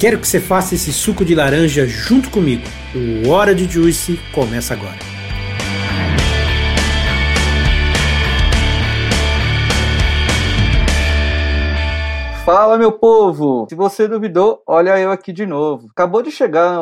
Quero que você faça esse suco de laranja junto comigo. O Hora de Juice começa agora. Fala, meu povo! Se você duvidou, olha eu aqui de novo. Acabou de chegar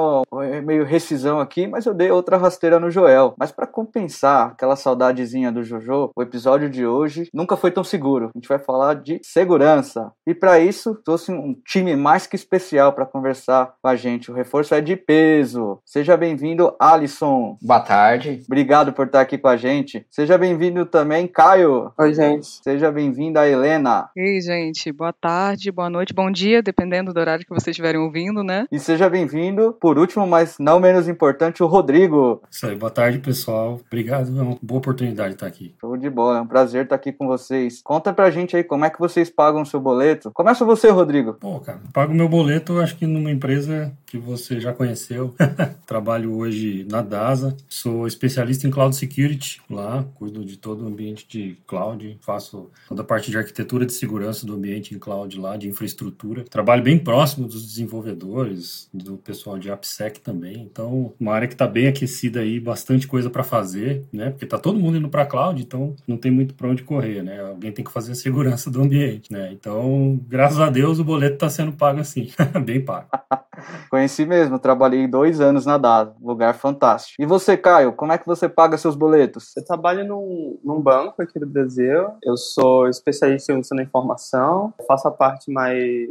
meio rescisão aqui, mas eu dei outra rasteira no Joel. Mas para compensar aquela saudadezinha do Jojo, o episódio de hoje nunca foi tão seguro. A gente vai falar de segurança. E para isso, trouxe um time mais que especial para conversar com a gente. O reforço é de peso. Seja bem-vindo, Alisson. Boa tarde. Obrigado por estar aqui com a gente. Seja bem-vindo também, Caio. Oi, gente. Seja bem-vinda, Helena. Ei, gente. Boa tarde tarde, boa noite, bom dia, dependendo do horário que vocês estiverem ouvindo, né? E seja bem-vindo, por último, mas não menos importante, o Rodrigo. Isso aí, boa tarde, pessoal. Obrigado, é uma boa oportunidade de estar aqui. Show de bola, é um prazer estar aqui com vocês. Conta pra gente aí como é que vocês pagam o seu boleto. Começa você, Rodrigo. Pô, cara, pago meu boleto, acho que numa empresa que você já conheceu. Trabalho hoje na DASA, sou especialista em Cloud Security lá, cuido de todo o ambiente de cloud, faço toda a parte de arquitetura de segurança do ambiente em cloud lá, de infraestrutura. Trabalho bem próximo dos desenvolvedores, do pessoal de AppSec também. Então, uma área que está bem aquecida aí, bastante coisa para fazer, né? Porque tá todo mundo indo para cloud, então não tem muito para onde correr, né? Alguém tem que fazer a segurança do ambiente, né? Então, graças a Deus, o boleto está sendo pago assim, bem pago. Conheci mesmo, trabalhei dois anos na DASA, lugar fantástico. E você, Caio, como é que você paga seus boletos? Eu trabalho num, num banco aqui do Brasil, eu sou especialista em da informação, faço a parte mais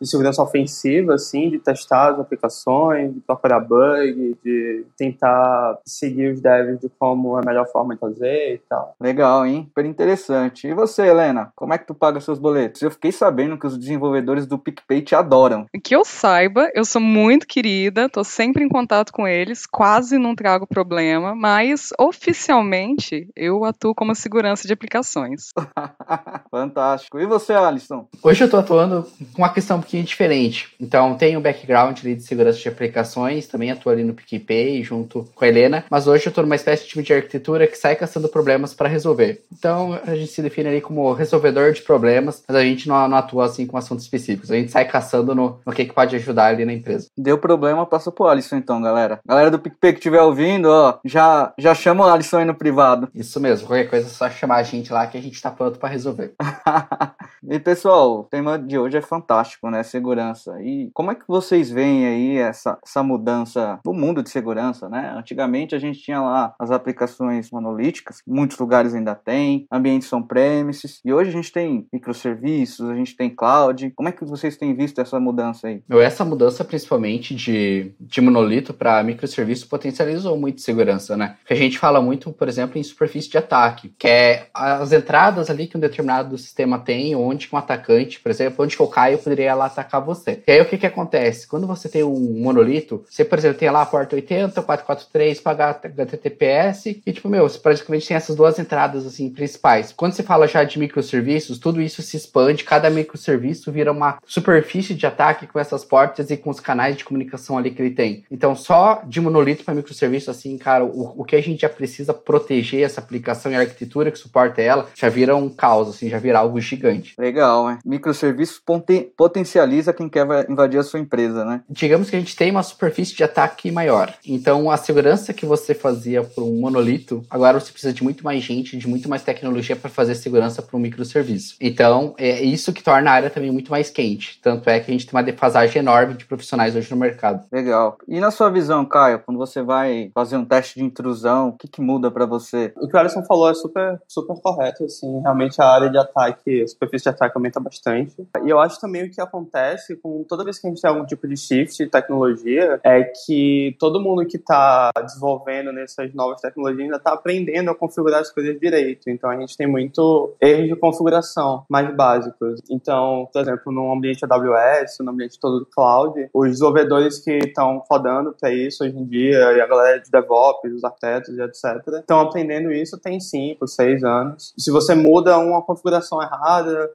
de segurança ofensiva, assim, de testar as aplicações, de procurar bug, de tentar seguir os devs de como é a melhor forma de fazer e tal. Legal, hein? Super interessante. E você, Helena, como é que tu paga seus boletos? Eu fiquei sabendo que os desenvolvedores do PicPay te adoram. Que eu saiba, eu sou muito querida, tô sempre em contato com eles, quase não trago problema, mas oficialmente eu atuo como segurança de aplicações. Fantástico. E você, Alisson? Hoje eu tô atuando com uma questão pouquinho diferente. Então, tenho um background ali de segurança de aplicações, também atuo ali no PicPay junto com a Helena, mas hoje eu estou numa espécie de time de arquitetura que sai caçando problemas para resolver. Então, a gente se define ali como resolvedor de problemas, mas a gente não, não atua assim com assuntos específicos. A gente sai caçando no, no que, que pode ajudar ali na empresa. Deu problema, passa pro Alisson então, galera. Galera do PicPay que estiver ouvindo, ó, já, já chama o Alisson aí no privado. Isso mesmo, qualquer coisa é só chamar a gente lá que a gente está pronto para resolver. e pessoal, o tema de hoje é fantástico, né? Né, segurança. E como é que vocês veem aí essa, essa mudança no mundo de segurança, né? Antigamente a gente tinha lá as aplicações monolíticas, muitos lugares ainda tem, ambientes on-premises, e hoje a gente tem microserviços, a gente tem cloud. Como é que vocês têm visto essa mudança aí? Essa mudança principalmente de, de monolito para microserviço potencializou muito segurança, né? Porque a gente fala muito, por exemplo, em superfície de ataque, que é as entradas ali que um determinado sistema tem, onde um atacante, por exemplo, onde que eu caio, poderia lá atacar você. E aí o que que acontece? Quando você tem um monolito, você, por exemplo, tem lá a porta 80, 443, pagar HTTPS, e tipo, meu, você praticamente tem essas duas entradas, assim, principais. Quando você fala já de microserviços, tudo isso se expande, cada microserviço vira uma superfície de ataque com essas portas e com os canais de comunicação ali que ele tem. Então, só de monolito para microserviço, assim, cara, o, o que a gente já precisa proteger essa aplicação e a arquitetura que suporta ela, já vira um caos, assim, já vira algo gigante. Legal, né? Microserviços potencializam potencializa quem quer invadir a sua empresa, né? Digamos que a gente tem uma superfície de ataque maior. Então, a segurança que você fazia para um monolito, agora você precisa de muito mais gente, de muito mais tecnologia para fazer segurança para um microserviço. Então, é isso que torna a área também muito mais quente. Tanto é que a gente tem uma defasagem enorme de profissionais hoje no mercado. Legal. E na sua visão, Caio, quando você vai fazer um teste de intrusão, o que, que muda para você? O que o Alisson falou é super, super correto. Assim, realmente a área de ataque, a superfície de ataque aumenta bastante. E eu acho também o que acontece com toda vez que a gente tem algum tipo de shift de tecnologia é que todo mundo que está desenvolvendo nessas novas tecnologias ainda está aprendendo a configurar as coisas direito. Então a gente tem muito erros de configuração mais básicos. Então, por exemplo, no ambiente AWS, no ambiente todo do cloud, os desenvolvedores que estão rodando para isso hoje em dia, e a galera de DevOps, os arquitetos e etc., estão aprendendo isso tem 5, 6 anos. Se você muda uma configuração errada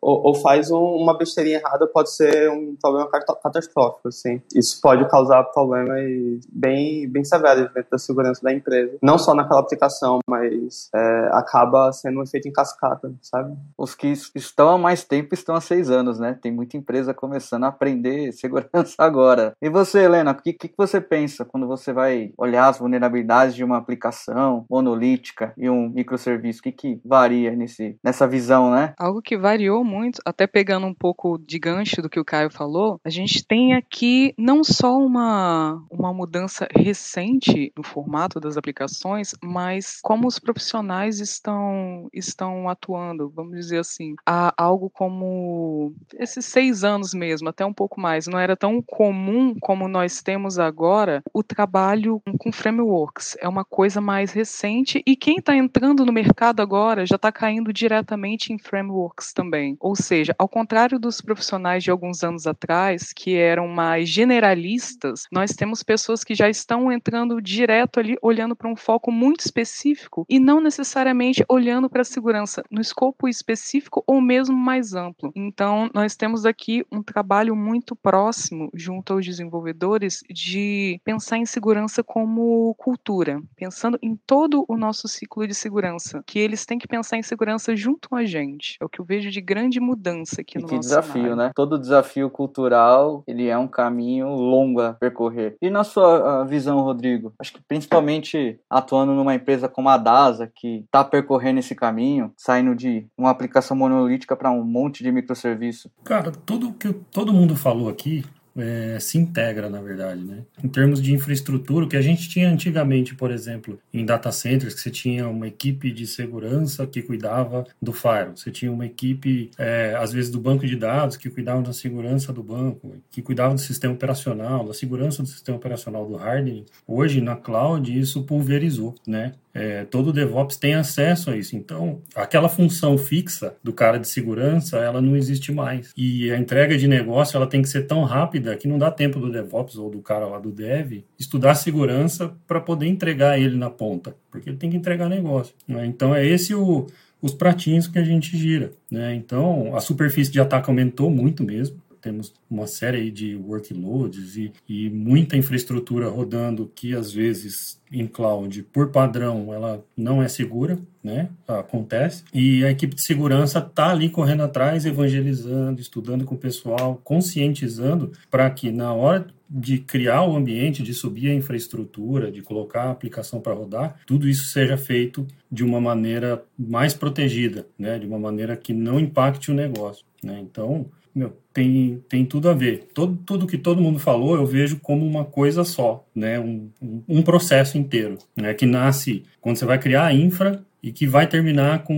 ou, ou faz um, uma besteirinha errada, pode ser um problema catastrófico, assim. Isso pode causar problemas bem, bem severos dentro da segurança da empresa. Não só naquela aplicação, mas é, acaba sendo um efeito em cascata, sabe? Os que estão há mais tempo estão há seis anos, né? Tem muita empresa começando a aprender segurança agora. E você, Helena, o que, que você pensa quando você vai olhar as vulnerabilidades de uma aplicação monolítica e um microserviço? O que, que varia nesse, nessa visão, né? Algo que variou muito, até pegando um pouco de gancho do que o Caio falou, a gente tem aqui não só uma, uma mudança recente no formato das aplicações, mas como os profissionais estão, estão atuando, vamos dizer assim. Há algo como esses seis anos mesmo, até um pouco mais. Não era tão comum como nós temos agora o trabalho com frameworks. É uma coisa mais recente e quem está entrando no mercado agora já está caindo diretamente em frameworks também. Ou seja, ao contrário dos profissionais de alguns anos atrás, que eram mais generalistas, nós temos pessoas que já estão entrando direto ali, olhando para um foco muito específico e não necessariamente olhando para a segurança no escopo específico ou mesmo mais amplo. Então, nós temos aqui um trabalho muito próximo junto aos desenvolvedores de pensar em segurança como cultura, pensando em todo o nosso ciclo de segurança, que eles têm que pensar em segurança junto com a gente. É o que eu vejo de grande mudança aqui e no que nosso desafio, cenário. né? Todo desafio cultural, ele é um caminho longo a percorrer. E na sua ah, visão, Rodrigo, acho que principalmente atuando numa empresa como a DASA, que está percorrendo esse caminho, saindo de uma aplicação monolítica para um monte de microserviço. Cara, tudo que todo mundo falou aqui é, se integra, na verdade, né? Em termos de infraestrutura, o que a gente tinha antigamente, por exemplo, em data centers, que você tinha uma equipe de segurança que cuidava do firewall, você tinha uma equipe, é, às vezes, do banco de dados que cuidava da segurança do banco, que cuidava do sistema operacional, da segurança do sistema operacional do hardening. Hoje, na cloud, isso pulverizou, né? É, todo DevOps tem acesso a isso. Então, aquela função fixa do cara de segurança, ela não existe mais. E a entrega de negócio, ela tem que ser tão rápida que não dá tempo do DevOps ou do cara lá do Dev estudar segurança para poder entregar ele na ponta, porque ele tem que entregar negócio. Né? Então, é esse o, os pratinhos que a gente gira. Né? Então, a superfície de ataque aumentou muito mesmo temos uma série de workloads e, e muita infraestrutura rodando que às vezes em cloud, por padrão, ela não é segura, né? Acontece. E a equipe de segurança está ali correndo atrás, evangelizando, estudando com o pessoal, conscientizando para que na hora de criar o ambiente, de subir a infraestrutura, de colocar a aplicação para rodar, tudo isso seja feito de uma maneira mais protegida, né? De uma maneira que não impacte o negócio, né? Então, meu, tem, tem tudo a ver. Todo, tudo que todo mundo falou eu vejo como uma coisa só, né? um, um processo inteiro, né? que nasce quando você vai criar a infra e que vai terminar com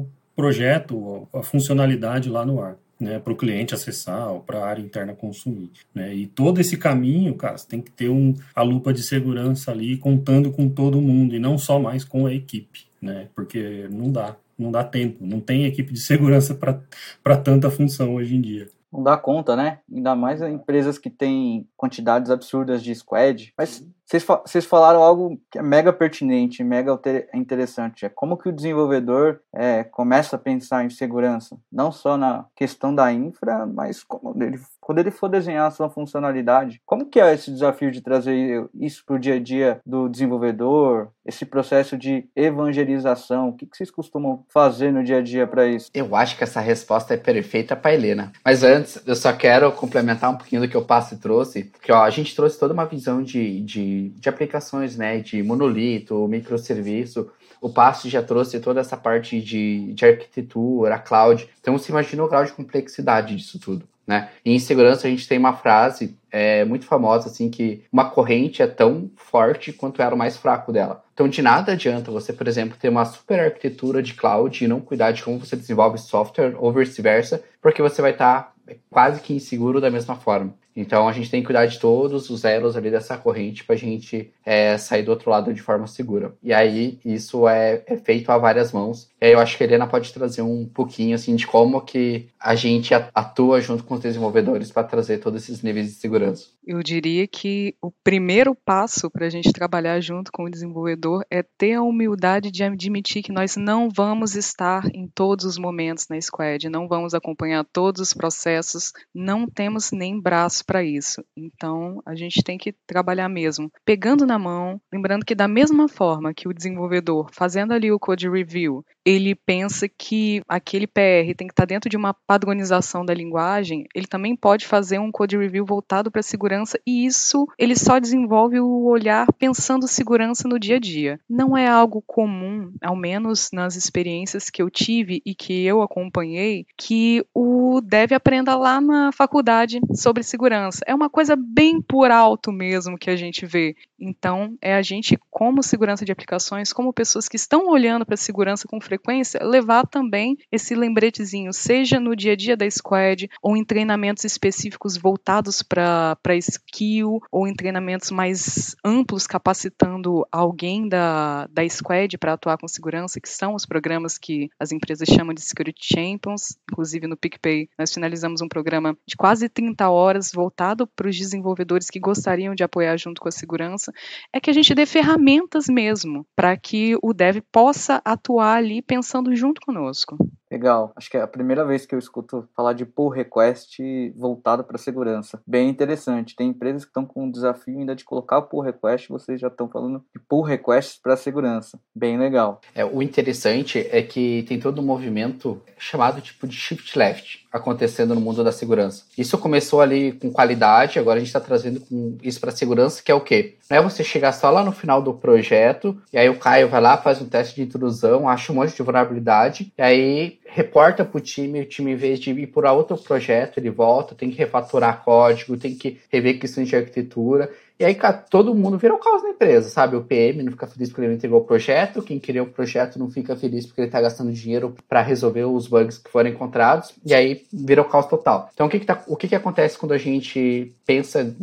o projeto, a funcionalidade lá no ar. Né, para o cliente acessar ou para a área interna consumir. Né? E todo esse caminho, cara, você tem que ter um, a lupa de segurança ali contando com todo mundo e não só mais com a equipe, né? porque não dá não dá tempo, não tem equipe de segurança para tanta função hoje em dia. Não dá conta, né? Ainda mais empresas que têm quantidades absurdas de squad. Mas vocês, vocês falaram algo que é mega pertinente, mega interessante. É como que o desenvolvedor é, começa a pensar em segurança. Não só na questão da infra, mas como ele, quando ele for desenhar a sua funcionalidade. Como que é esse desafio de trazer isso para o dia a dia do desenvolvedor? Esse processo de evangelização? O que, que vocês costumam fazer no dia a dia para isso? Eu acho que essa resposta é perfeita para Helena. Mas antes, eu só quero complementar um pouquinho do que o Passo trouxe. Porque ó, a gente trouxe toda uma visão de, de de, aplicações, né? De monolito, microserviço. O Passo já trouxe toda essa parte de, de arquitetura, cloud. Então você imagina o grau de complexidade disso tudo. né? E em segurança a gente tem uma frase é, muito famosa assim que uma corrente é tão forte quanto era o mais fraco dela. Então de nada adianta você, por exemplo, ter uma super arquitetura de cloud e não cuidar de como você desenvolve software ou vice-versa, porque você vai estar tá quase que inseguro da mesma forma. Então a gente tem que cuidar de todos os elos ali dessa corrente para a gente é, sair do outro lado de forma segura. E aí isso é, é, feito a várias mãos. E aí eu acho que a Helena pode trazer um pouquinho assim de como que a gente atua junto com os desenvolvedores para trazer todos esses níveis de segurança. Eu diria que o primeiro passo para a gente trabalhar junto com o desenvolvedor é ter a humildade de admitir que nós não vamos estar em todos os momentos na squad, não vamos acompanhar todos os processos, não temos nem braço para isso. Então, a gente tem que trabalhar mesmo, pegando na mão, lembrando que da mesma forma que o desenvolvedor fazendo ali o code review, ele pensa que aquele PR tem que estar tá dentro de uma padronização da linguagem, ele também pode fazer um code review voltado para segurança e isso ele só desenvolve o olhar pensando segurança no dia a dia. Não é algo comum, ao menos nas experiências que eu tive e que eu acompanhei, que o dev aprenda lá na faculdade sobre segurança É uma coisa bem por alto mesmo que a gente vê. Então, é a gente, como segurança de aplicações, como pessoas que estão olhando para a segurança com frequência, levar também esse lembretezinho, seja no dia a dia da squad, ou em treinamentos específicos voltados para skill, ou em treinamentos mais amplos, capacitando alguém da, da squad para atuar com segurança, que são os programas que as empresas chamam de Security Champions. Inclusive, no PicPay, nós finalizamos um programa de quase 30 horas voltado para os desenvolvedores que gostariam de apoiar junto com a segurança, é que a gente dê ferramentas mesmo para que o dev possa atuar ali pensando junto conosco. Legal. Acho que é a primeira vez que eu escuto falar de pull request voltado para segurança. Bem interessante. Tem empresas que estão com um desafio ainda de colocar o pull request, vocês já estão falando de pull requests para segurança. Bem legal. É, o interessante é que tem todo um movimento chamado tipo de shift left acontecendo no mundo da segurança. Isso começou ali com qualidade, agora a gente está trazendo isso para segurança, que é o quê? Não é você chegar só lá no final do projeto e aí o Caio vai lá, faz um teste de intrusão, acha um monte de vulnerabilidade e aí reporta para o time, o time, em vez de ir para outro projeto, ele volta, tem que refatorar código, tem que rever questões de arquitetura. E aí, todo mundo vira um caos na empresa, sabe? O PM não fica feliz porque ele não entregou o projeto, quem queria o projeto não fica feliz porque ele está gastando dinheiro para resolver os bugs que foram encontrados, e aí vira o caos total. Então, o que, que, tá, o que, que acontece quando a gente pensa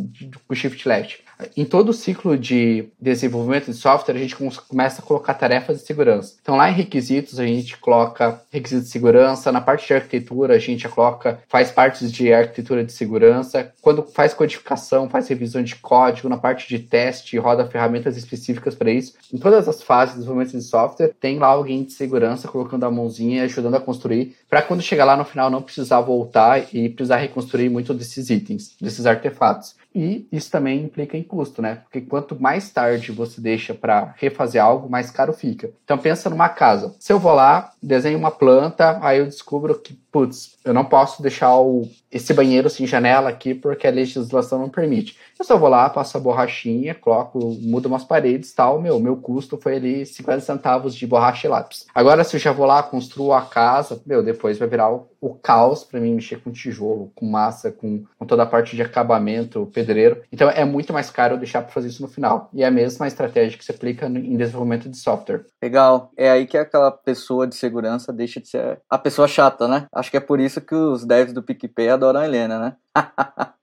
com o Shift Left? Em todo o ciclo de desenvolvimento de software, a gente começa a colocar tarefas de segurança. Então, lá em requisitos, a gente coloca requisitos de segurança. Na parte de arquitetura, a gente coloca, faz partes de arquitetura de segurança. Quando faz codificação, faz revisão de código. Na parte de teste, roda ferramentas específicas para isso. Em todas as fases de desenvolvimento de software, tem lá alguém de segurança colocando a mãozinha e ajudando a construir, para quando chegar lá no final não precisar voltar e precisar reconstruir muito desses itens, desses artefatos. E isso também implica em custo, né? Porque quanto mais tarde você deixa para refazer algo, mais caro fica. Então pensa numa casa. Se eu vou lá, desenho uma planta, aí eu descubro que, putz, eu não posso deixar o, esse banheiro sem janela aqui porque a legislação não permite. Eu só vou lá, passo a borrachinha, coloco, mudo umas paredes tal, meu, meu custo foi ali 50 centavos de borracha e lápis. Agora, se eu já vou lá, construo a casa, meu, depois vai virar o, o caos para mim mexer com tijolo, com massa, com, com, toda a parte de acabamento, pedreiro. Então é muito mais caro deixar para fazer isso no final. E é a mesma estratégia que se aplica em desenvolvimento de software. Legal. É aí que aquela pessoa de segurança deixa de ser a pessoa chata, né? Acho que é por isso que os devs do PicPay adoram a Helena, né?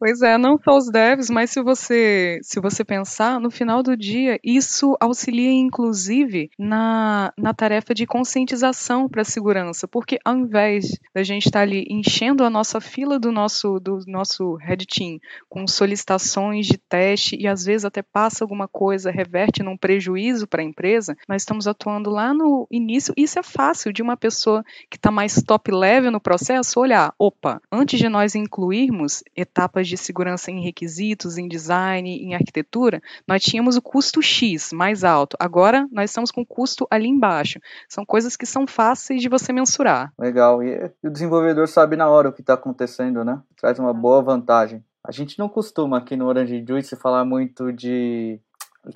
Pois é, não só os devs, mas se você se você pensar, no final do dia, isso auxilia inclusive na, na tarefa de conscientização para a segurança, porque ao invés da gente estar tá ali enchendo a nossa fila do nosso do nosso Red Team com solicitações de teste e às vezes até passa alguma coisa, reverte num prejuízo para a empresa, nós estamos atuando lá no início. Isso é fácil de uma pessoa que está mais top level no processo olhar, opa, antes de nós incluirmos etapas de segurança em requisitos, em design, em arquitetura, nós tínhamos o custo X mais alto. Agora nós estamos com o custo ali embaixo. São coisas que são fáceis de você mensurar. Legal. E, o desenvolvedor sabe na hora o que está acontecendo, né? Traz uma boa vantagem. A gente não costuma aqui no Orange Juice falar muito de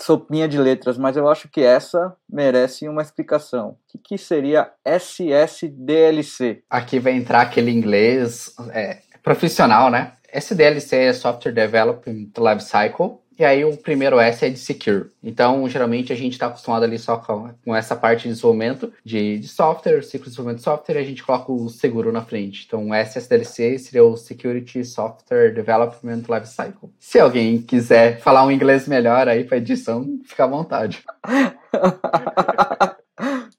sopinha de letras, mas eu acho que essa merece uma explicação. O que, que seria SSDLC? Aqui vai entrar aquele inglês é, profissional, né? SDLC é Software Development Lifecycle. E aí o primeiro S é de secure. Então, geralmente a gente está acostumado ali só com, com, essa parte de desenvolvimento de, de, software, ciclo de desenvolvimento de software, e a gente coloca o seguro na frente. Então, o SSDLC seria o Security Software Development Lifecycle. Se alguém quiser falar um inglês melhor aí para edição, fica à vontade.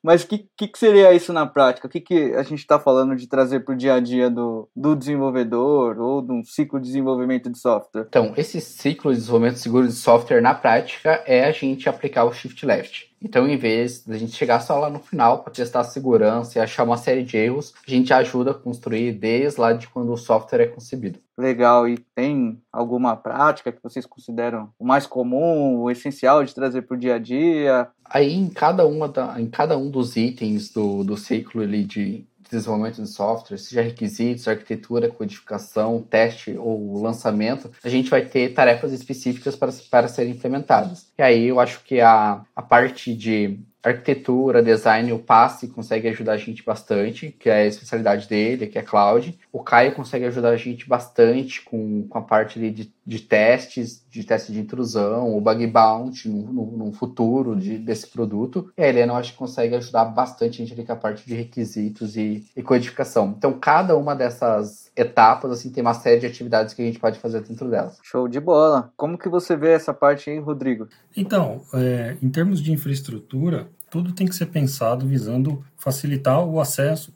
Mas o que, que, que, seria isso na prática? O que, que a gente está falando de trazer para o dia a dia do, do desenvolvedor ou de um ciclo de desenvolvimento de software? Então, esse ciclo de desenvolvimento seguro de software na prática é a gente aplicar o Shift Left. Então, em vez da gente chegar só lá no final para testar a segurança e achar uma série de erros, a gente ajuda a construir desde lá de quando o software é concebido. Legal. E tem alguma prática que vocês consideram o mais comum, o essencial de trazer para o dia a dia? Aí, em cada, uma da, em cada um dos itens do, do ciclo ali de desenvolvimento de software, seja requisitos, arquitetura, codificação, teste ou lançamento, a gente vai ter tarefas específicas para, para serem implementadas. E aí eu acho que a, a parte de arquitetura, design, o Passe consegue ajudar a gente bastante, que é a especialidade dele, que é cloud. O Caio consegue ajudar a gente bastante com, com a parte de, de testes, de teste de intrusão, o bug bounty no, no, no futuro de, desse produto. E a Helena, eu acho que consegue ajudar bastante a gente ali com a parte de requisitos e, e codificação. Então, cada uma dessas etapas, assim, tem uma série de atividades que a gente pode fazer dentro delas. Show de bola. Como que você vê essa parte aí, Rodrigo? Então, é, em termos de infraestrutura, tudo tem que ser pensado visando facilitar o acesso,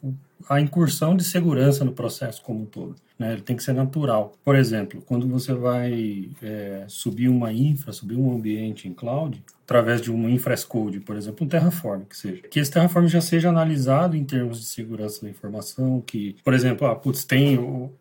a incursão de segurança no processo como um todo. Né? Ele tem que ser natural. Por exemplo, quando você vai é, subir uma infra, subir um ambiente em cloud, através de um infrascode, por exemplo, um Terraform, que seja. Que esse Terraform já seja analisado em termos de segurança da informação, que, por exemplo, ah, putz, tem,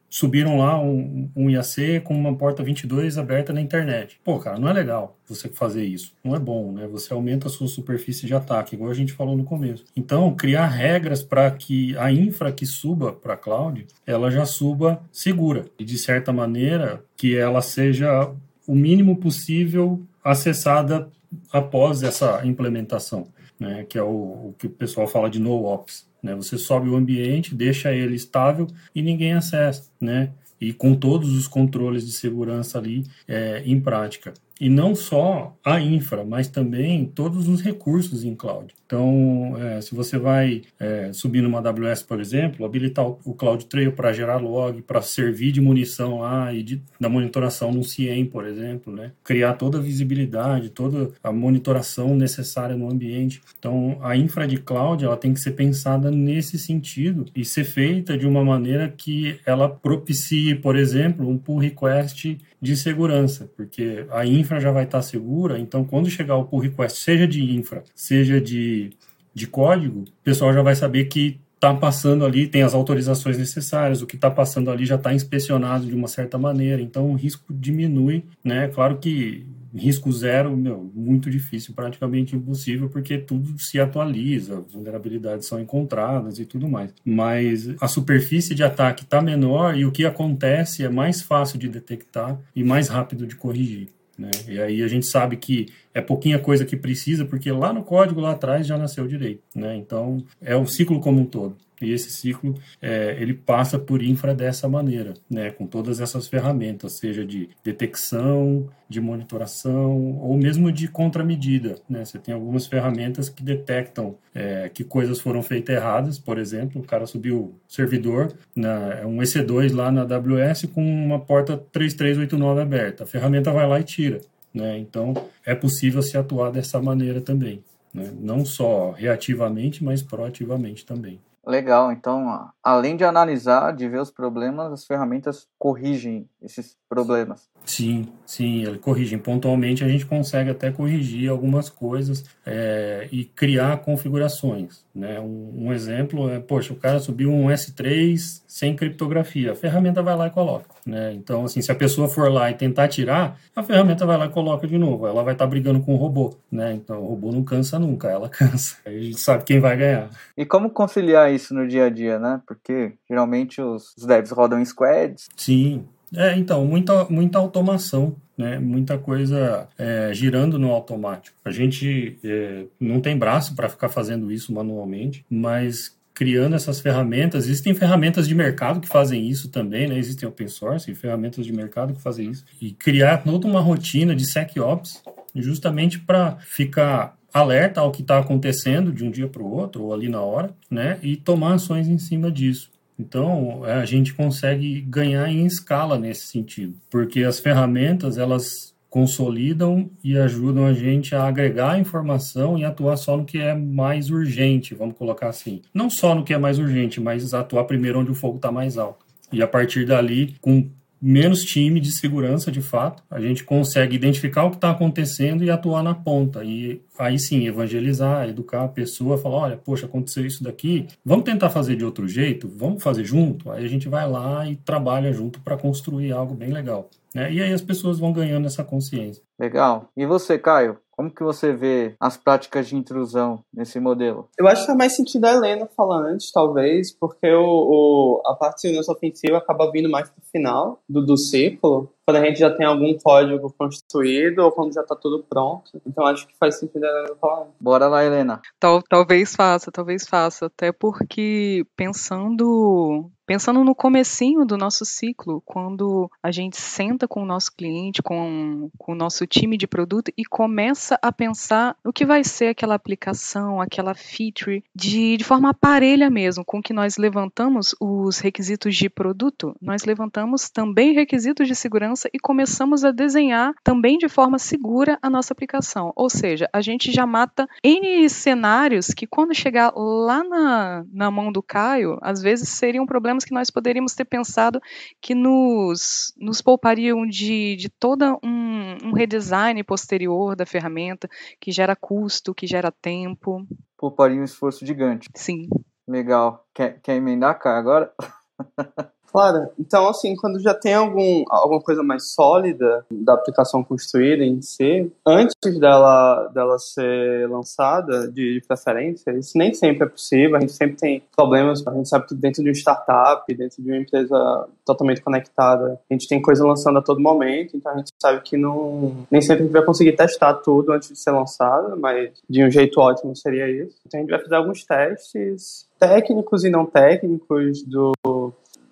subiram lá um, um IAC com uma porta 22 aberta na internet. Pô, cara, não é legal você fazer isso. Não é bom, né? Você aumenta a sua superfície de ataque, igual a gente falou no começo. Então, criar regras para que a infra que suba para a cloud, ela já suba segura. E, de certa maneira, que ela seja o mínimo possível acessada após essa implementação, né, que é o, o, que o pessoal fala de no ops. Né, você sobe o ambiente, deixa ele estável e ninguém acessa, né, e com todos os controles de segurança ali é, em prática. E não só a infra, mas também todos os recursos em cloud. Então, é, se você vai é, subir numa AWS, por exemplo, habilitar o CloudTrail para gerar log, para servir de munição lá e de, da monitoração no CIEM, por exemplo, né? criar toda a visibilidade, toda a monitoração necessária no ambiente. Então, a infra de cloud ela tem que ser pensada nesse sentido e ser feita de uma maneira que ela propicie, por exemplo, um pull request de segurança, porque a infra já vai estar segura, então quando chegar o pull request, seja de infra, seja de, de código, o pessoal já vai saber que está passando ali, tem as autorizações necessárias, o que está passando ali já está inspecionado de uma certa maneira, então o risco diminui, né? Claro que risco zero, meu, muito difícil, praticamente impossível, porque tudo se atualiza, vulnerabilidades são encontradas e tudo mais. Mas a superfície de ataque está menor e o que acontece é mais fácil de detectar e mais rápido de corrigir. Né? E aí a gente sabe que é pouquinha coisa que precisa, porque lá no código, lá atrás, já nasceu direito. Né? Então, é o ciclo como um todo. E esse ciclo é, ele passa por infra dessa maneira, né, com todas essas ferramentas, seja de detecção, de monitoração ou mesmo de contramedida. Né? Você tem algumas ferramentas que detectam é, que coisas foram feitas erradas. Por exemplo, o cara subiu servidor, na, um EC2 lá na AWS com uma porta 3389 aberta. A ferramenta vai lá e tira. Né? Então, é possível se atuar dessa maneira também. Né? Não só reativamente, mas proativamente também. Legal, então, além de analisar, de ver os problemas, as ferramentas corrigem esses problemas. Sim, sim, ele corrigem. Pontualmente a gente consegue até corrigir algumas coisas é, e criar configurações. Né? Um, um, exemplo é, poxa, o cara subiu um S3 sem criptografia, a ferramenta vai lá e coloca. Né? Então, assim, se a pessoa for lá e tentar tirar, a ferramenta vai lá e coloca de novo. Ela vai estar tá brigando com o robô. Né? Então, o robô não cansa nunca, ela cansa. A gente sabe quem vai ganhar. E como conciliar isso no dia a dia, né? Porque geralmente os, os devs rodam em squads. Sim, É, então, muita, muita automação, né? Muita coisa é, girando no automático. A gente é, não tem braço para ficar fazendo isso manualmente, mas criando essas ferramentas. Existem ferramentas de mercado que fazem isso também, né? Existem open source e ferramentas de mercado que fazem isso. E criar toda uma rotina de SecOps justamente para ficar alerta ao que está acontecendo de um dia para o outro ou ali na hora, né? E tomar ações em cima disso. Então, a gente consegue ganhar em escala nesse sentido, porque as ferramentas, elas consolidam e ajudam a gente a agregar informação e atuar só no que é mais urgente, vamos colocar assim. Não só no que é mais urgente, mas atuar primeiro onde o fogo está mais alto. E a partir dali, com menos time de segurança, de fato, a gente consegue identificar o que está acontecendo e atuar na ponta. E aí sim, evangelizar, educar a pessoa, falar, olha, poxa, aconteceu isso daqui, vamos tentar fazer de outro jeito, vamos fazer junto. Aí a gente vai lá e trabalha junto para construir algo bem legal. Né? E aí as pessoas vão ganhando essa consciência. Legal. E você, Caio? Como que você vê as práticas de intrusão nesse modelo? Eu acho que faz mais sentido a Helena falar antes, talvez, porque o, o a parte de segurança ofensiva acaba vindo mais pro final do, do ciclo, quando a gente já tem algum código construído ou quando já está tudo pronto. Então acho que faz sentido a Helena falar. Bora lá, Helena. Tal, talvez faça, talvez faça, até porque pensando pensando no comecinho do nosso ciclo, quando a gente senta com o nosso cliente, com, com o nosso time de produto e começa a pensar o que vai ser aquela aplicação, aquela feature, de, de forma parelha mesmo, com que nós levantamos os requisitos de produto, nós levantamos também requisitos de segurança e começamos a desenhar também de forma segura a nossa aplicação. Ou seja, a gente já mata N cenários que quando chegar lá na, na mão do Caio, às vezes seriam problemas que nós poderíamos ter pensado que nos, nos poupariam de, de todo um, um redesign posterior da ferramenta, que gera custo, que gera tempo. Pouparia um esforço gigante. Sim. Legal. Quer, quer emendar, Caio, agora? Claro. Então, assim, quando já tem algum, alguma coisa mais sólida da aplicação construída em si, antes dela, dela ser lançada, de preferência, isso nem sempre é possível. A gente sempre tem problemas. A gente sabe que dentro de uma startup, dentro de uma empresa totalmente conectada, a gente tem coisa lançando a todo momento. Então, a gente sabe que não, nem sempre a gente vai conseguir testar tudo antes de ser lançado, mas de um jeito ótimo seria isso. Então, a gente vai fazer alguns testes técnicos e não técnicos do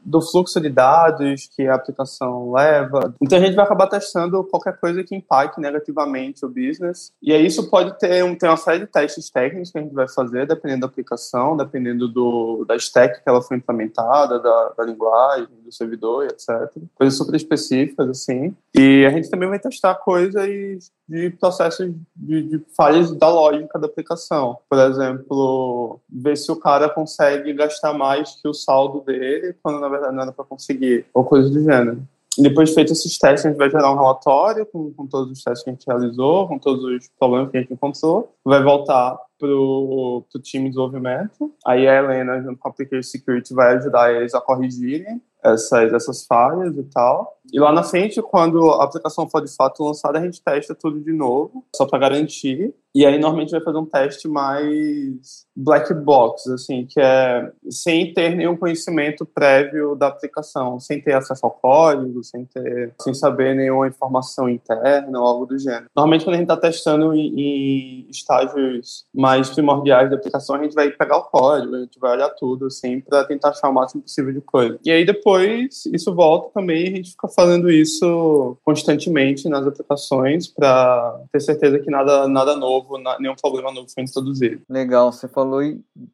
do fluxo de dados que a aplicação leva. Então a gente vai acabar testando qualquer coisa que impacte negativamente o business. E aí isso pode ter, um, ter uma série de testes técnicos que a gente vai fazer, dependendo da aplicação, dependendo do, da stack que ela foi implementada, da, da linguagem, do servidor, etc. Coisas super específicas, assim. E a gente também vai testar coisas de processos de, de falhas da lógica da aplicação. Por exemplo, ver se o cara consegue gastar mais que o saldo dele, quando na verdade não era para conseguir, ou coisa do gênero. Depois de feito esses testes, a gente vai gerar um relatório com, com todos os testes que a gente realizou, com todos os problemas que a gente encontrou. Vai voltar para o time de desenvolvimento. Aí a Helena, junto com a Application Security, vai ajudar eles a corrigirem essas, essas falhas e tal. E lá na frente, quando a aplicação for de fato lançada, a gente testa tudo de novo, só para garantir. E aí, normalmente, vai fazer um teste mais black box, assim, que é sem ter nenhum conhecimento prévio da aplicação, sem ter acesso ao código, sem ter, sem saber nenhuma informação interna ou algo do gênero. Normalmente, quando a gente está testando em, em, estágios mais primordiais da aplicação, a gente vai pegar o código, a gente vai olhar tudo, assim, para tentar achar o máximo possível de coisa. E aí, depois, isso volta também a gente fica fazendo isso constantemente nas aplicações para ter certeza que nada, nada novo, nenhum problema novo foi introduzido. Legal, você falou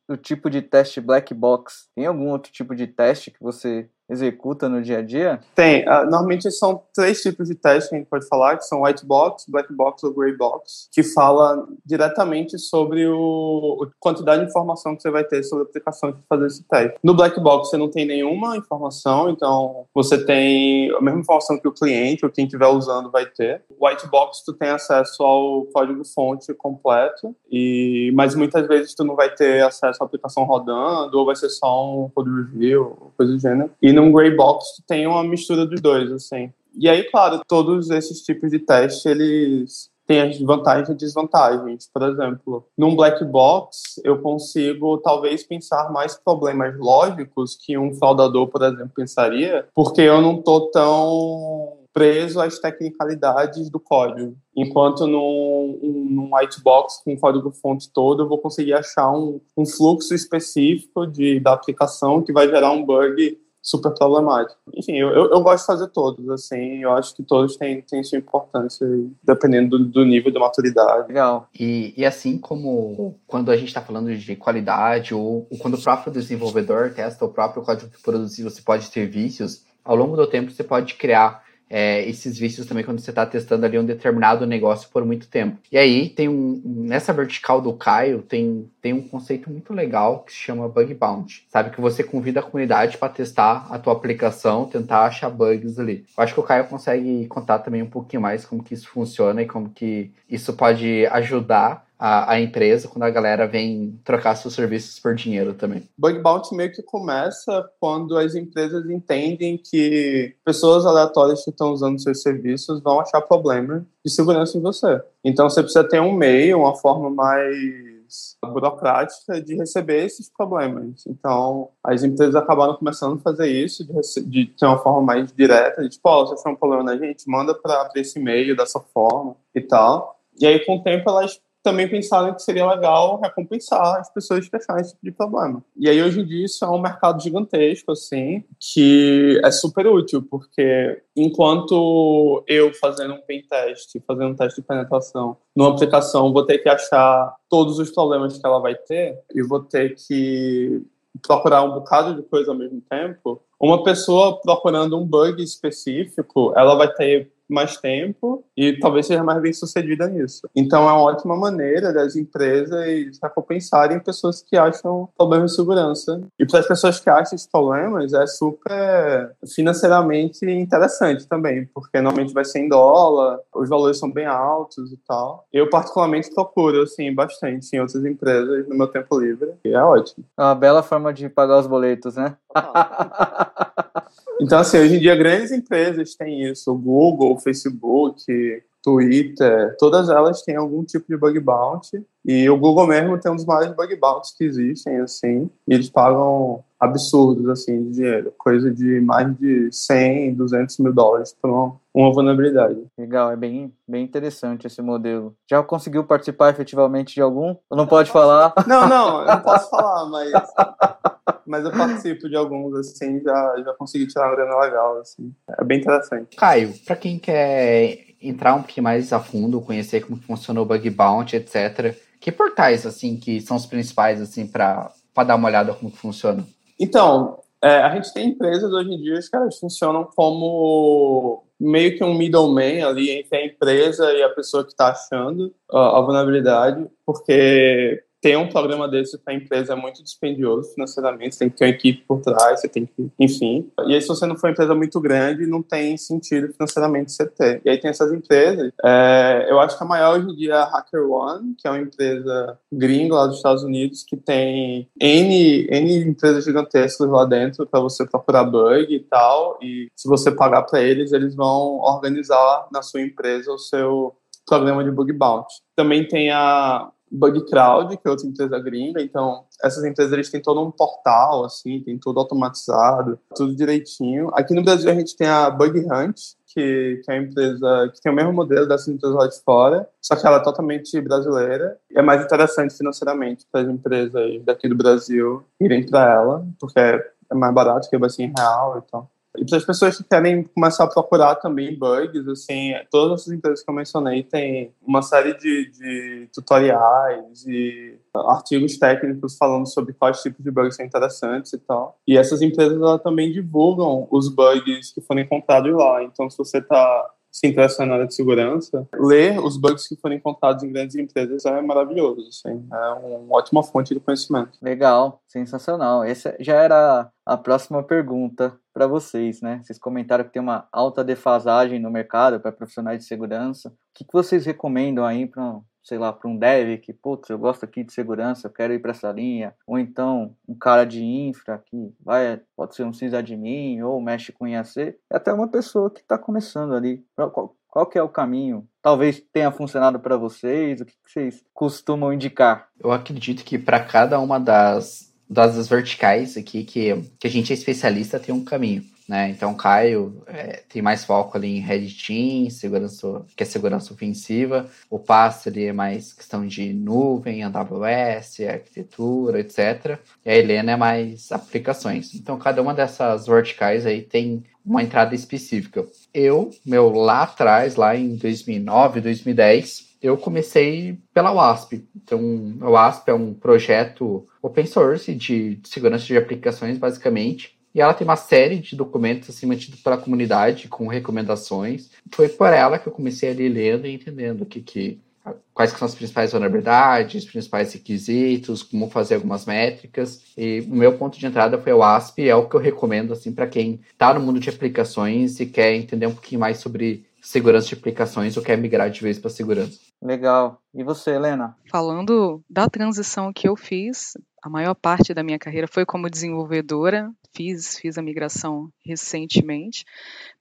do tipo de teste black box. Tem algum outro tipo de teste que você executa no dia a dia? Tem. Uh, normalmente são três tipos de testes que a gente pode falar, que são white box, black box ou gray box, que fala diretamente sobre o, a quantidade de informação que você vai ter sobre a aplicação de fazer esse teste. No black box você não tem nenhuma informação, então você tem a mesma informação que o cliente ou quem estiver usando vai ter. White box tu tem acesso ao código fonte completo, e mas muitas vezes tu não vai ter acesso à aplicação rodando ou vai ser só um code review, coisa do gênero. E no num gray box tem uma mistura dos dois, assim. E aí, claro, todos esses tipos de teste, eles tem as vantagens e desvantagens. Por exemplo, num black box, eu consigo talvez pensar mais problemas lógicos que um fraudador, por exemplo, pensaria, porque eu não estou tão preso às tecnicalidades do código. Enquanto num, num white box com código fonte todo, eu vou conseguir achar um, um fluxo específico de, da aplicação que vai gerar um bug super problemático. Enfim, eu, eu, eu, gosto de fazer todos, assim, eu acho que todos têm, têm sua importância, dependendo do, do nível de maturidade. Legal. E, e assim como quando a gente está falando de qualidade, ou, ou, quando o próprio desenvolvedor testa o próprio código que você pode ter vícios, ao longo do tempo você pode criar é, esses vícios também quando você está testando ali um determinado negócio por muito tempo. E aí tem um nessa vertical do Caio tem, tem um conceito muito legal que se chama bug bounty, sabe que você convida a comunidade para testar a tua aplicação, tentar achar bugs ali. Eu acho que o Caio consegue contar também um pouquinho mais como que isso funciona e como que isso pode ajudar a, a, empresa quando a galera vem trocar seus serviços por dinheiro também. Bug bounty meio que começa quando as empresas entendem que pessoas aleatórias que estão usando seus serviços vão achar problema de segurança em você. Então você precisa ter um meio, uma forma mais burocrática de receber esses problemas. Então, as empresas acabaram começando a fazer isso, de, de ter uma forma mais direta, de tipo, oh, você um problema na gente, manda para esse e-mail dessa forma e tal. E aí, com o tempo, elas também pensaram que seria legal recompensar as pessoas que acharam esse tipo de problema. E aí, hoje em dia, isso é um mercado gigantesco, assim, que é super útil, porque enquanto eu fazendo um pen test, fazendo um teste de penetração numa aplicação, vou ter que achar todos os problemas que ela vai ter e vou ter que procurar um bocado de coisa ao mesmo tempo, uma pessoa procurando um bug específico, ela vai ter mais tempo e talvez seja mais bem sucedida nisso. Então é uma ótima maneira das empresas recompensarem pessoas que acham problemas de segurança. E para as pessoas que acham esses problemas é super financeiramente interessante também, porque normalmente vai ser em dólar, os valores são bem altos e tal. Eu particularmente procuro assim bastante em outras empresas no meu tempo livre e é ótimo. É uma bela forma de pagar os boletos, né? Então, assim, hoje em dia grandes empresas têm isso, o Google, o Facebook, Twitter, todas elas têm algum tipo de bug bounty. E o Google mesmo tem um dos maiores bug bounties que existem, assim, e eles pagam absurdos, assim, de dinheiro, coisa de mais de 100, 200 mil dólares por uma, uma vulnerabilidade. Legal, é bem, bem interessante esse modelo. Já conseguiu participar efetivamente de algum? Ou não pode falar? Não, não, eu não posso falar, mas mas eu participo de alguns, assim, já, já consegui tirar uma grana legal, assim. É bem interessante. Caio, para quem quer entrar um pouquinho mais a fundo, conhecer como funciona o Bug Bounty, etc., que portais, assim, que são os principais, assim, para dar uma olhada como funciona? Então, é, a gente tem empresas hoje em dia que elas funcionam como meio que um middleman ali entre a empresa e a pessoa que está achando a, a vulnerabilidade, porque ter um programa desse para a empresa é muito dispendioso financeiramente, você tem que ter uma equipe por trás, você tem que, enfim. E aí, se você não for uma empresa muito grande, não tem sentido financeiramente você ter. E aí tem essas empresas. É, eu acho que a maior hoje em dia é a HackerOne, que é uma empresa gringa lá dos Estados Unidos, que tem N, N empresas gigantescas lá dentro para você procurar bug e tal. E se você pagar para eles, eles vão organizar na sua empresa o seu programa de bug bounty. Também tem a BugCrowd, que é outra empresa gringa. Então, essas empresas eles têm todo um portal, assim, tem tudo automatizado, tudo direitinho. Aqui no Brasil a gente tem a Bug Hunt, que, que é a empresa que tem o mesmo modelo dessas empresas lá de fora, só que ela é totalmente brasileira. E é mais interessante financeiramente para as empresas daqui do Brasil irem para ela, porque é mais barato que vai ser em real e tal. E para as pessoas que querem começar a procurar também bugs, assim, todas as empresas que eu mencionei têm uma série de, de tutoriais e artigos técnicos falando sobre quais tipos de bugs são interessantes e tal. E essas empresas também divulgam os bugs que foram encontrados lá. Então, se você está na área de segurança, ler os bugs que foram encontrados em grandes empresas é maravilhoso, assim, é uma ótima fonte de conhecimento. Legal, sensacional. Essa já era a próxima pergunta para vocês, né? Vocês comentaram que tem uma alta defasagem no mercado para profissionais de segurança. O que vocês recomendam aí para sei lá, para um dev que, putz, eu gosto aqui de segurança, eu quero ir para essa linha, ou então um cara de infra que vai, pode ser um sysadmin ou mexe com IAC, é até uma pessoa que está começando ali. Qual, qual que é o caminho talvez tenha funcionado para vocês? O que vocês costumam indicar? Eu acredito que para cada uma das, das verticais aqui que, que a gente é especialista tem um caminho. Né? Então, Caio é, tem mais foco ali em Red Team, segurança, que é segurança ofensiva. O Passo ali é mais questão de nuvem, AWS, arquitetura, etc. E a Helena é mais aplicações. Então, cada uma dessas verticais aí tem uma entrada específica. Eu, meu lá atrás, lá em 2009, 2010, eu comecei pela WASP. Então, a WASP é um projeto open source de segurança de aplicações, basicamente. E ela tem uma série de documentos assim, mantidos pela comunidade, com recomendações. Foi por ela que eu comecei ali lendo e entendendo que, que quais que são as principais vulnerabilidades, os principais requisitos, como fazer algumas métricas. E o meu ponto de entrada foi o ASP, é o que eu recomendo assim para quem está no mundo de aplicações e quer entender um pouquinho mais sobre segurança de aplicações ou quer migrar de vez para segurança. Legal. E você, Helena? Falando da transição que eu fiz, a maior parte da minha carreira foi como desenvolvedora, fiz, fiz a migração recentemente.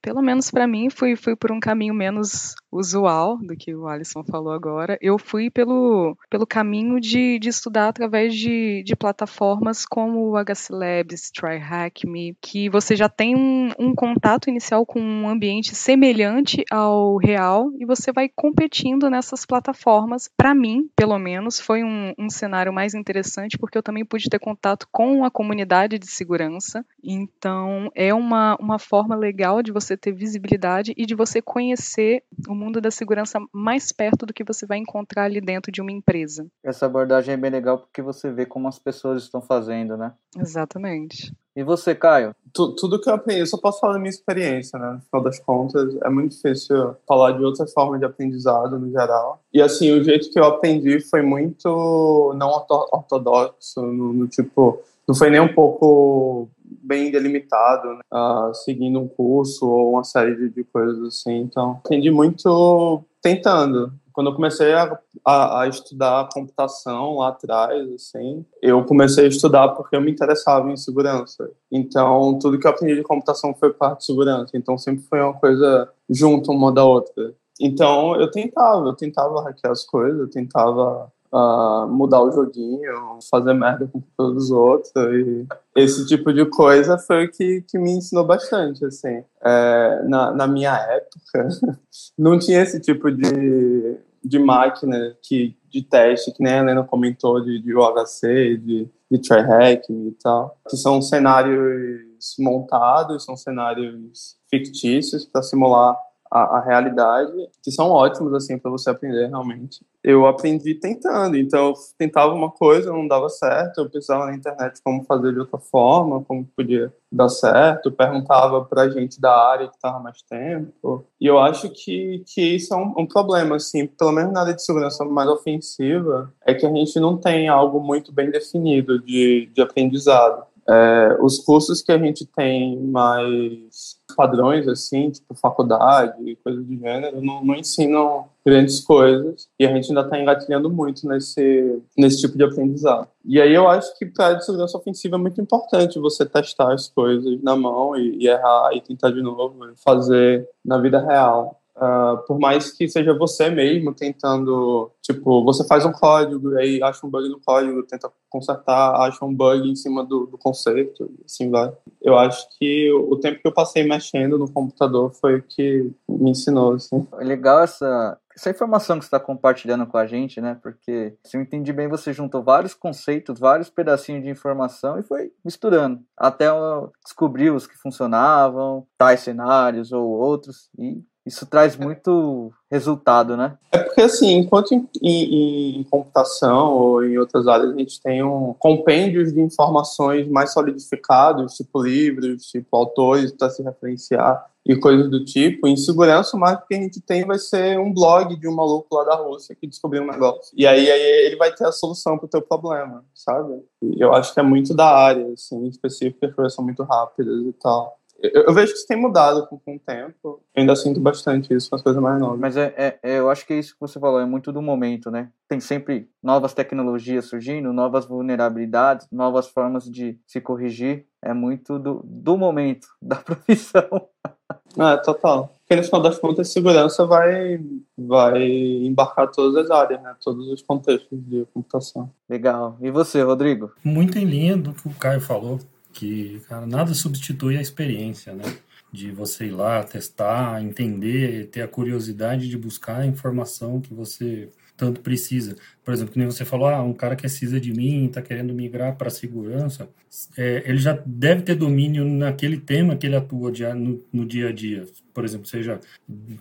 Pelo menos para mim, fui, fui por um caminho menos usual do que o Alisson falou agora. Eu fui pelo, pelo caminho de, de estudar através de, de plataformas como o HC Labs, TryHackMe, que você já tem um, um contato inicial com um ambiente semelhante ao real e você vai competindo nessas plataformas. Para mim, pelo menos, foi um, um cenário mais interessante porque eu também pude ter contato com a comunidade de segurança. Então, é uma, uma forma legal de você ter visibilidade e de você conhecer o mundo da segurança mais perto do que você vai encontrar ali dentro de uma empresa. Essa abordagem é bem legal porque você vê como as pessoas estão fazendo, né? Exatamente. E você, Caio? Tu, tudo que eu aprendi, eu só posso falar da minha experiência, né? No final das contas, é muito difícil falar de outra forma de aprendizado no geral. E assim, o jeito que eu aprendi foi muito não ortodoxo, no, no tipo, não foi nem um pouco bem delimitado, né? uh, seguindo um curso ou uma série de, de, coisas assim. Então, aprendi muito tentando. Quando eu comecei a, a, a, estudar computação lá atrás, assim, eu comecei a estudar porque eu me interessava em segurança. Então, tudo que eu aprendi de computação foi parte de segurança. Então, sempre foi uma coisa junto uma da outra. Então, eu tentava, eu tentava hackear as coisas, eu tentava uh, mudar o joguinho, fazer merda com todos os outros. E esse tipo de coisa foi o que, que me ensinou bastante, assim. É, na, na minha época, não tinha esse tipo de, de máquina que, de teste, que nem a Helena comentou, de, de UHC, de, de tryhack e tal, que são cenários montados, são cenários fictícios para simular a, a, realidade, que são ótimos, assim, para você aprender realmente. Eu aprendi tentando, então eu tentava uma coisa, não dava certo, eu pensava na internet como fazer de outra forma, como podia dar certo, perguntava para gente da área que estava mais tempo, e eu acho que, que isso é um, um, problema, assim, pelo menos na área de segurança mais ofensiva, é que a gente não tem algo muito bem definido de, de aprendizado. É, os cursos que a gente tem mais padrões, assim, tipo faculdade e coisas do gênero, não, não ensinam grandes coisas e a gente ainda está engatilhando muito nesse, nesse tipo de aprendizado. E aí eu acho que para a segurança ofensiva é muito importante você testar as coisas na mão e, e errar e tentar de novo, fazer na vida real. Uh, por mais que seja você mesmo tentando, tipo, você faz um código aí acha um bug no código, tenta consertar, acha um bug em cima do, do conceito, assim vai. Eu acho que o tempo que eu passei mexendo no computador foi o que me ensinou, assim. Legal essa, essa informação que você está compartilhando com a gente, né? Porque, se eu entendi bem, você juntou vários conceitos, vários pedacinhos de informação e foi misturando até descobrir os que funcionavam, tais cenários ou outros, e isso traz muito resultado, né? É porque, assim, enquanto em, em, em, computação ou em outras áreas a gente tem um compêndios de informações mais solidificados, tipo livros, tipo autores para se referenciar e coisas do tipo, em segurança o mais que a gente tem vai ser um blog de um maluco lá da Rússia que descobriu um negócio. E aí, aí ele vai ter a solução para o teu problema, sabe? Eu acho que é muito da área, assim, específica, as são muito rápidas e tal. Eu, eu, vejo que isso tem mudado com, com o tempo. Eu ainda sinto bastante isso com as coisas mais novas. Mas é, é, é, eu acho que é isso que você falou, é muito do momento, né? Tem sempre novas tecnologias surgindo, novas vulnerabilidades, novas formas de se corrigir. É muito do, do momento, da profissão. É, total. Porque no final das contas, segurança vai, vai embarcar todas as áreas, né? Todos os contextos de computação. Legal. E você, Rodrigo? Muito em linha do que o Caio falou, que, cara, nada substitui a experiência, né? De você ir lá, testar, entender, ter a curiosidade de buscar a informação que você tanto precisa. Por exemplo, que nem você falou, ah, um cara que é CISA de mim, está querendo migrar para segurança, é, ele já deve ter domínio naquele tema que ele atua no, no, dia a dia. Por exemplo, seja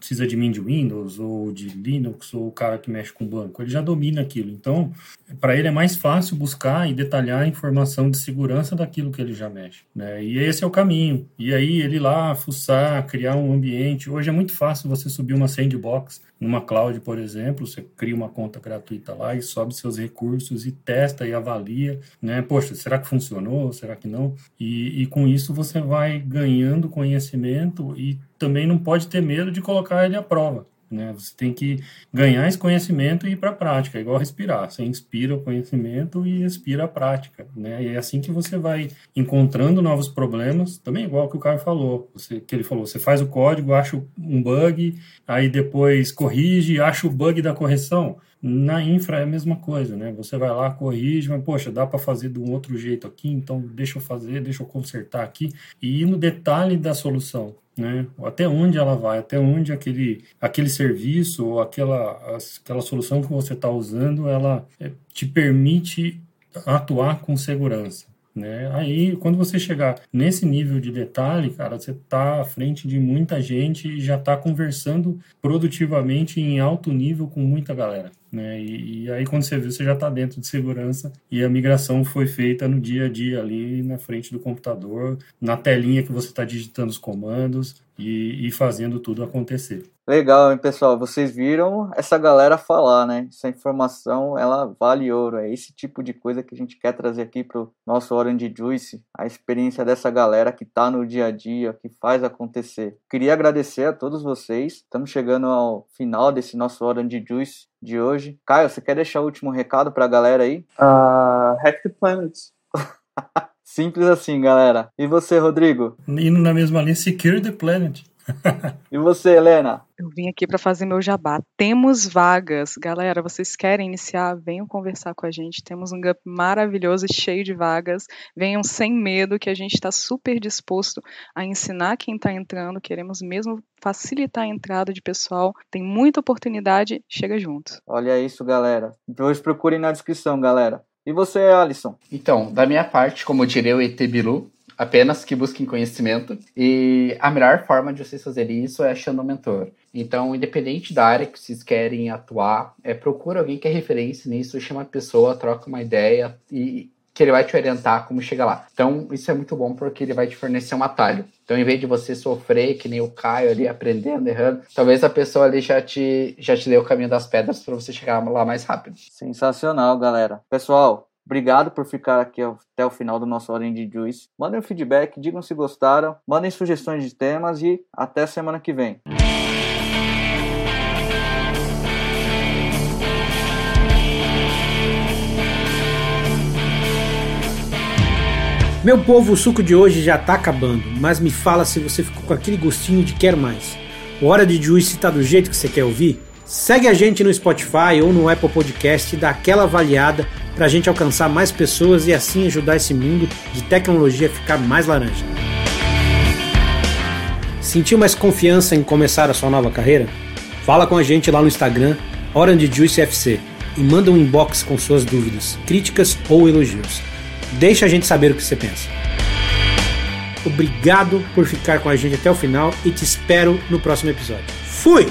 CISA de mim de Windows, ou de Linux, ou o cara que mexe com banco, ele já domina aquilo. Então, para ele é mais fácil buscar e detalhar a informação de segurança daquilo que ele já mexe. Né? E esse é o caminho. E aí, ele lá, fuçar, criar um ambiente. Hoje é muito fácil você subir uma sandbox numa cloud, por exemplo, você cria uma conta gratuita lá e sobe seus recursos e testa e avalia, né? Poxa, será que funcionou? Será que não? E, e com isso você vai ganhando conhecimento e também não pode ter medo de colocar ele à prova. Né? Você tem que ganhar esse conhecimento e ir para a prática, é igual respirar. Você inspira o conhecimento e expira a prática. Né? E é assim que você vai encontrando novos problemas, também igual que o Caio falou, você, que ele falou, você faz o código, acha um bug, aí depois corrige, acha o bug da correção. Na infra é a mesma coisa, né? Você vai lá, corrige, mas poxa, dá para fazer de um outro jeito aqui, então deixa eu fazer, deixa eu consertar aqui e ir no detalhe da solução né? Até onde ela vai, até onde aquele, aquele serviço ou aquela, aquela solução que você está usando, ela é, te permite atuar com segurança. Né? Aí, quando você chegar nesse nível de detalhe, cara, você está à frente de muita gente e já está conversando produtivamente em alto nível com muita galera. Né? E, e, aí quando você viu, você já está dentro de segurança e a migração foi feita no dia a dia ali na frente do computador, na telinha que você está digitando os comandos e, e, fazendo tudo acontecer. Legal, hein, pessoal? Vocês viram essa galera falar, né? Essa informação, ela vale ouro. É esse tipo de coisa que a gente quer trazer aqui para o nosso Orange Juice, a experiência dessa galera que está no dia a dia, que faz acontecer. Queria agradecer a todos vocês. Estamos chegando ao final desse nosso Orange Juice de hoje. Caio, você quer deixar o último recado para a galera aí? Uh, hack the Planet. Simples assim, galera. E você, Rodrigo? Indo na mesma linha, Secure the Planet. E você, Helena? Eu vim aqui para fazer meu jabá. Temos vagas. Galera, vocês querem iniciar? Venham conversar com a gente. Temos um GUP maravilhoso, cheio de vagas. Venham sem medo, que a gente está super disposto a ensinar quem está entrando. Queremos mesmo facilitar a entrada de pessoal. Tem muita oportunidade. Chega junto. Olha isso, galera. Depois procurem na descrição, galera. E você, Alisson? Então, da minha parte, como diria o ET Bilu, apenas que busquem conhecimento. E a melhor forma de vocês fazerem isso é achando um mentor. Então, independente da área que vocês querem atuar, é, procura alguém que é referência nisso, chama a pessoa, troca uma ideia e que ele vai te orientar como chegar lá. Então, isso é muito bom porque ele vai te fornecer um atalho. Então, em vez de você sofrer, que nem o Caio ali aprendendo, errando, talvez a pessoa ali já te, já te dê o caminho das pedras para você chegar lá mais rápido. Sensacional, galera. Pessoal, Obrigado por ficar aqui até o final do nosso Orange Juice. Mandem um feedback, digam se gostaram, mandem sugestões de temas e até semana que vem. Meu povo, o suco de hoje já tá acabando, mas me fala se você ficou com aquele gostinho de quer mais. O Hora de Juice tá do jeito que você quer ouvir? Segue a gente no Spotify ou no Apple Podcast e dá aquela avaliada para a gente alcançar mais pessoas e assim ajudar esse mundo de tecnologia a ficar mais laranja. Sentiu mais confiança em começar a sua nova carreira? Fala com a gente lá no Instagram, OrangeJuiceFC, e manda um inbox com suas dúvidas, críticas ou elogios. Deixa a gente saber o que você pensa. Obrigado por ficar com a gente até o final e te espero no próximo episódio. Fui!